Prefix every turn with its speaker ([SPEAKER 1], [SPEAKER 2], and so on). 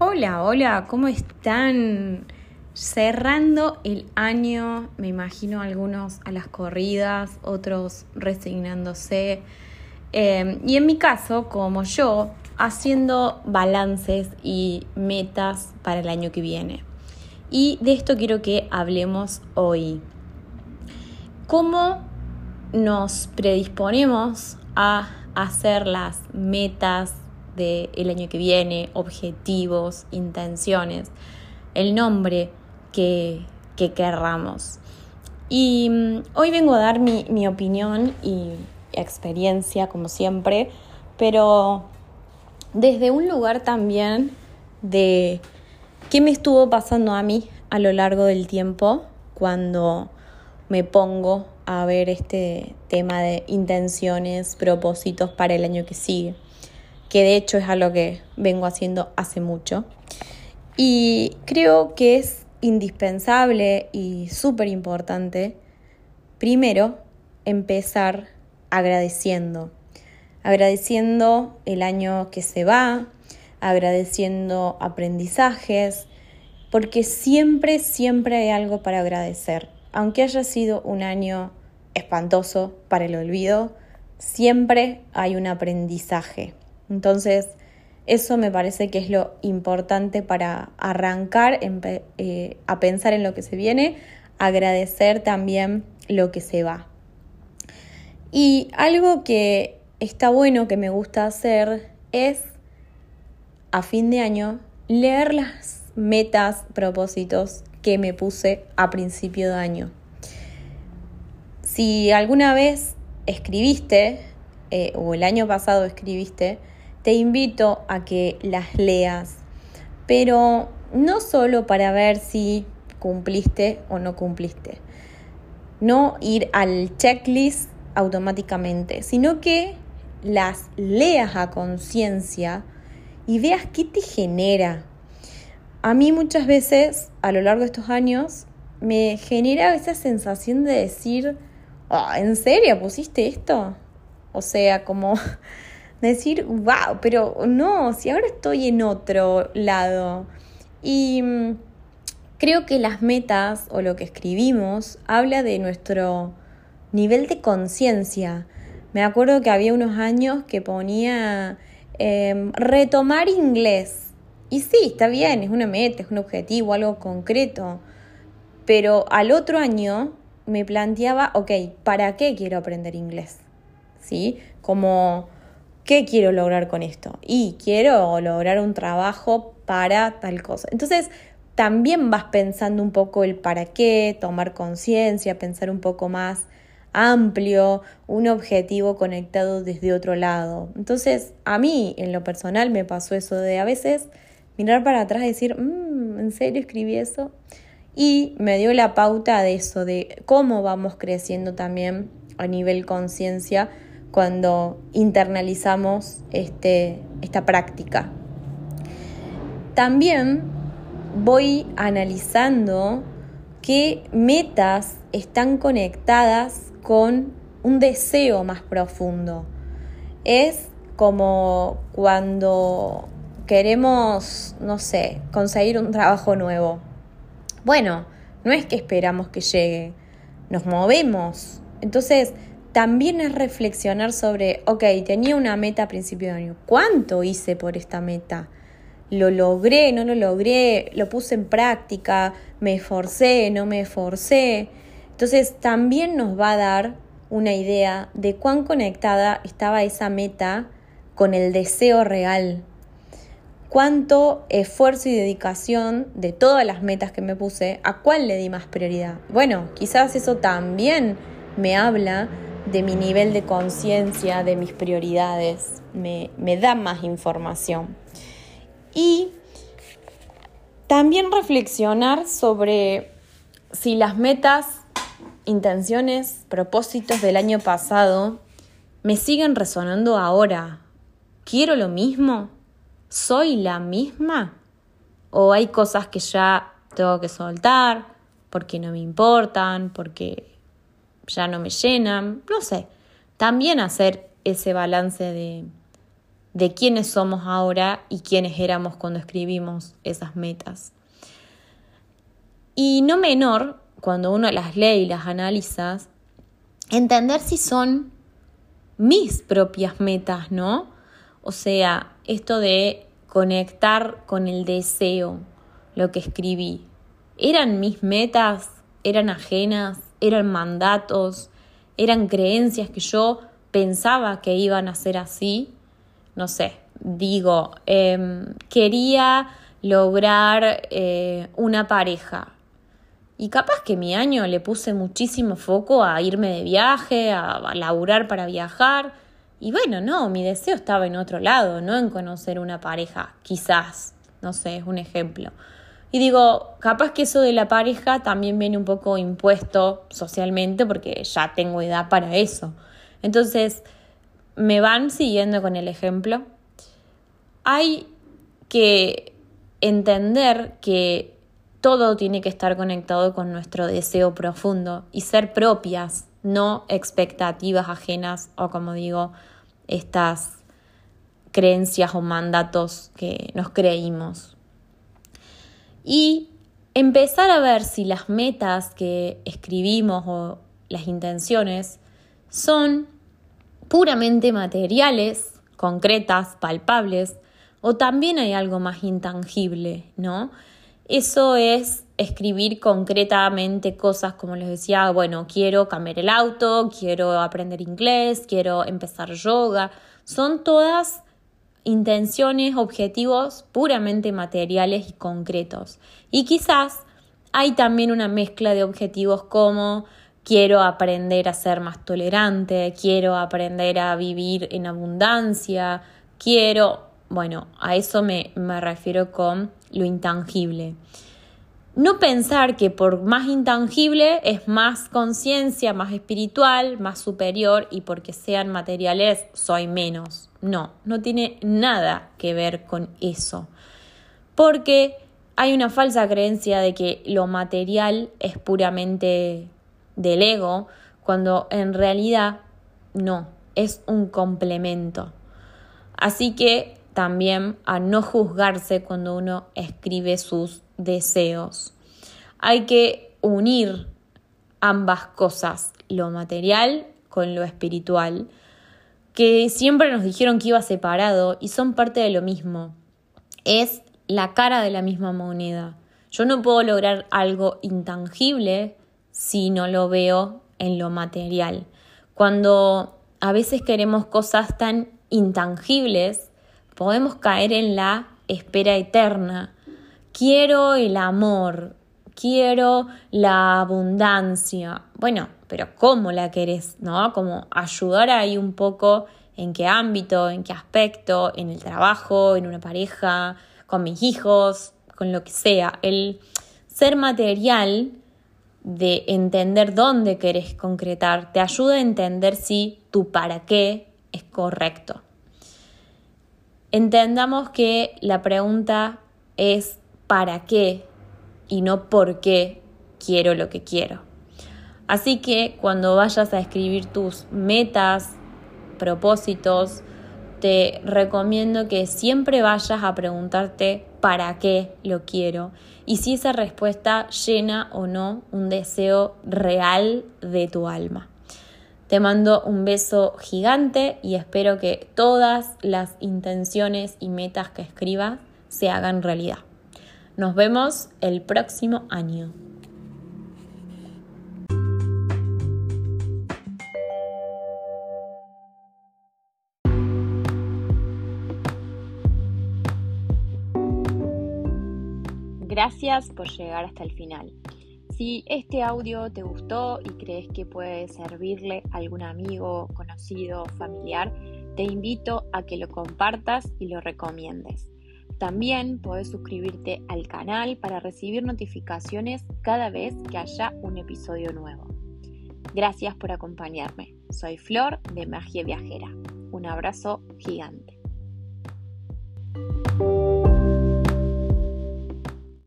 [SPEAKER 1] Hola, hola, ¿cómo están? Cerrando el año, me imagino algunos a las corridas, otros resignándose. Eh, y en mi caso, como yo, haciendo balances y metas para el año que viene. Y de esto quiero que hablemos hoy. ¿Cómo nos predisponemos a hacer las metas, del año que viene, objetivos, intenciones, el nombre que, que querramos. Y mm, hoy vengo a dar mi, mi opinión y experiencia, como siempre, pero desde un lugar también de qué me estuvo pasando a mí a lo largo del tiempo cuando me pongo a ver este tema de intenciones, propósitos para el año que sigue que de hecho es algo que vengo haciendo hace mucho. Y creo que es indispensable y súper importante, primero, empezar agradeciendo. Agradeciendo el año que se va, agradeciendo aprendizajes, porque siempre, siempre hay algo para agradecer. Aunque haya sido un año espantoso para el olvido, siempre hay un aprendizaje. Entonces, eso me parece que es lo importante para arrancar eh, a pensar en lo que se viene, agradecer también lo que se va. Y algo que está bueno, que me gusta hacer, es a fin de año leer las metas, propósitos que me puse a principio de año. Si alguna vez escribiste, eh, o el año pasado escribiste, te invito a que las leas, pero no solo para ver si cumpliste o no cumpliste, no ir al checklist automáticamente, sino que las leas a conciencia y veas qué te genera. A mí muchas veces, a lo largo de estos años, me genera esa sensación de decir, ah, ¿en serio pusiste esto? O sea, como decir, wow, pero no, si ahora estoy en otro lado. Y mm, creo que las metas o lo que escribimos habla de nuestro nivel de conciencia. Me acuerdo que había unos años que ponía em, retomar inglés. Y sí, está bien, es una meta, es un objetivo, algo concreto. Pero al otro año me planteaba, ok, ¿para qué quiero aprender inglés? ¿Sí? Como ¿Qué quiero lograr con esto? Y quiero lograr un trabajo para tal cosa. Entonces, también vas pensando un poco el para qué, tomar conciencia, pensar un poco más amplio, un objetivo conectado desde otro lado. Entonces, a mí en lo personal me pasó eso de a veces mirar para atrás y decir, mm, ¿en serio escribí eso? Y me dio la pauta de eso, de cómo vamos creciendo también a nivel conciencia cuando internalizamos este, esta práctica. También voy analizando qué metas están conectadas con un deseo más profundo. Es como cuando queremos, no sé, conseguir un trabajo nuevo. Bueno, no es que esperamos que llegue, nos movemos. Entonces, también es reflexionar sobre, ok, tenía una meta a principio de año, ¿cuánto hice por esta meta? ¿Lo logré? ¿No lo logré? ¿Lo puse en práctica? ¿Me esforcé? ¿No me esforcé? Entonces también nos va a dar una idea de cuán conectada estaba esa meta con el deseo real. Cuánto esfuerzo y dedicación de todas las metas que me puse, a cuál le di más prioridad. Bueno, quizás eso también me habla de mi nivel de conciencia, de mis prioridades, me, da más información. Y también reflexionar sobre si las metas, intenciones, propósitos del año pasado me siguen resonando ahora. ¿Quiero lo mismo? ¿Soy la misma? ¿O hay cosas que ya tengo que soltar porque no me importan, porque ya no me llenan, no sé. También hacer ese balance de de quiénes somos ahora y quiénes éramos cuando escribimos esas metas. Y no menor, cuando uno las lee y las analiza, entender si son mis propias metas, ¿no? O sea, esto de conectar con el deseo, lo que escribí. ¿Eran mis metas? ¿Eran ajenas? ¿Eran mandatos? ¿Eran creencias que yo pensaba que iban a ser así? No sé, digo, em, quería lograr eh, una pareja. Y capaz que mi año le puse muchísimo foco a irme de viaje, a, a laburar para viajar. Y bueno, no, mi deseo estaba en otro lado, no en conocer una pareja, quizás, no sé, es un ejemplo. Y digo, capaz que eso de la pareja también viene un poco impuesto socialmente porque ya tengo edad para eso. Entonces, ¿me van siguiendo con el ejemplo? Hay que entender que todo tiene que estar conectado con nuestro deseo profundo y ser propias, no expectativas ajenas o como digo, estas creencias o mandatos que nos creímos y empezar a ver si las metas que escribimos o las intenciones son puramente materiales, concretas, palpables, o también hay algo más intangible, ¿no? Eso es escribir concretamente cosas como les decía, bueno, quiero cambiar el auto, quiero aprender inglés, quiero empezar yoga. Son todas intenciones, objetivos puramente materiales y concretos. Y quizás hay también una mezcla de objetivos como quiero aprender a ser más tolerante, quiero aprender a vivir en abundancia, quiero, bueno, a eso me, me refiero con lo intangible. No pensar que por más intangible es más conciencia, más espiritual, más superior y porque sean materiales soy menos. No, no tiene nada que ver con eso. Porque hay una falsa creencia de que lo material es puramente del ego, cuando en realidad no, es un complemento. Así que también a no juzgarse cuando uno escribe sus deseos. Hay que unir ambas cosas, lo material con lo espiritual, que siempre nos dijeron que iba separado y son parte de lo mismo. Es la cara de la misma moneda. Yo no puedo lograr algo intangible si no lo veo en lo material. Cuando a veces queremos cosas tan intangibles, podemos caer en la espera eterna. Quiero el amor, quiero la abundancia. Bueno, pero ¿cómo la querés? ¿No? Como ayudar ahí un poco en qué ámbito, en qué aspecto, en el trabajo, en una pareja, con mis hijos, con lo que sea. El ser material de entender dónde querés concretar te ayuda a entender si tu para qué es correcto entendamos que la pregunta es ¿para qué? y no por qué quiero lo que quiero. Así que cuando vayas a escribir tus metas, propósitos, te recomiendo que siempre vayas a preguntarte para qué lo quiero y si esa respuesta llena o no un deseo real de tu alma. Te mando un beso gigante y espero que todas las intenciones y metas que escribas se hagan realidad. Nos vemos el próximo año. Gracias por llegar hasta el final. Si este audio te gustó y crees que puede servirle a algún amigo, conocido, familiar, te invito a que lo compartas y lo recomiendes. También puedes suscribirte al canal para recibir notificaciones cada vez que haya un episodio nuevo. Gracias por acompañarme. Soy Flor de Magia Viajera. Un abrazo gigante.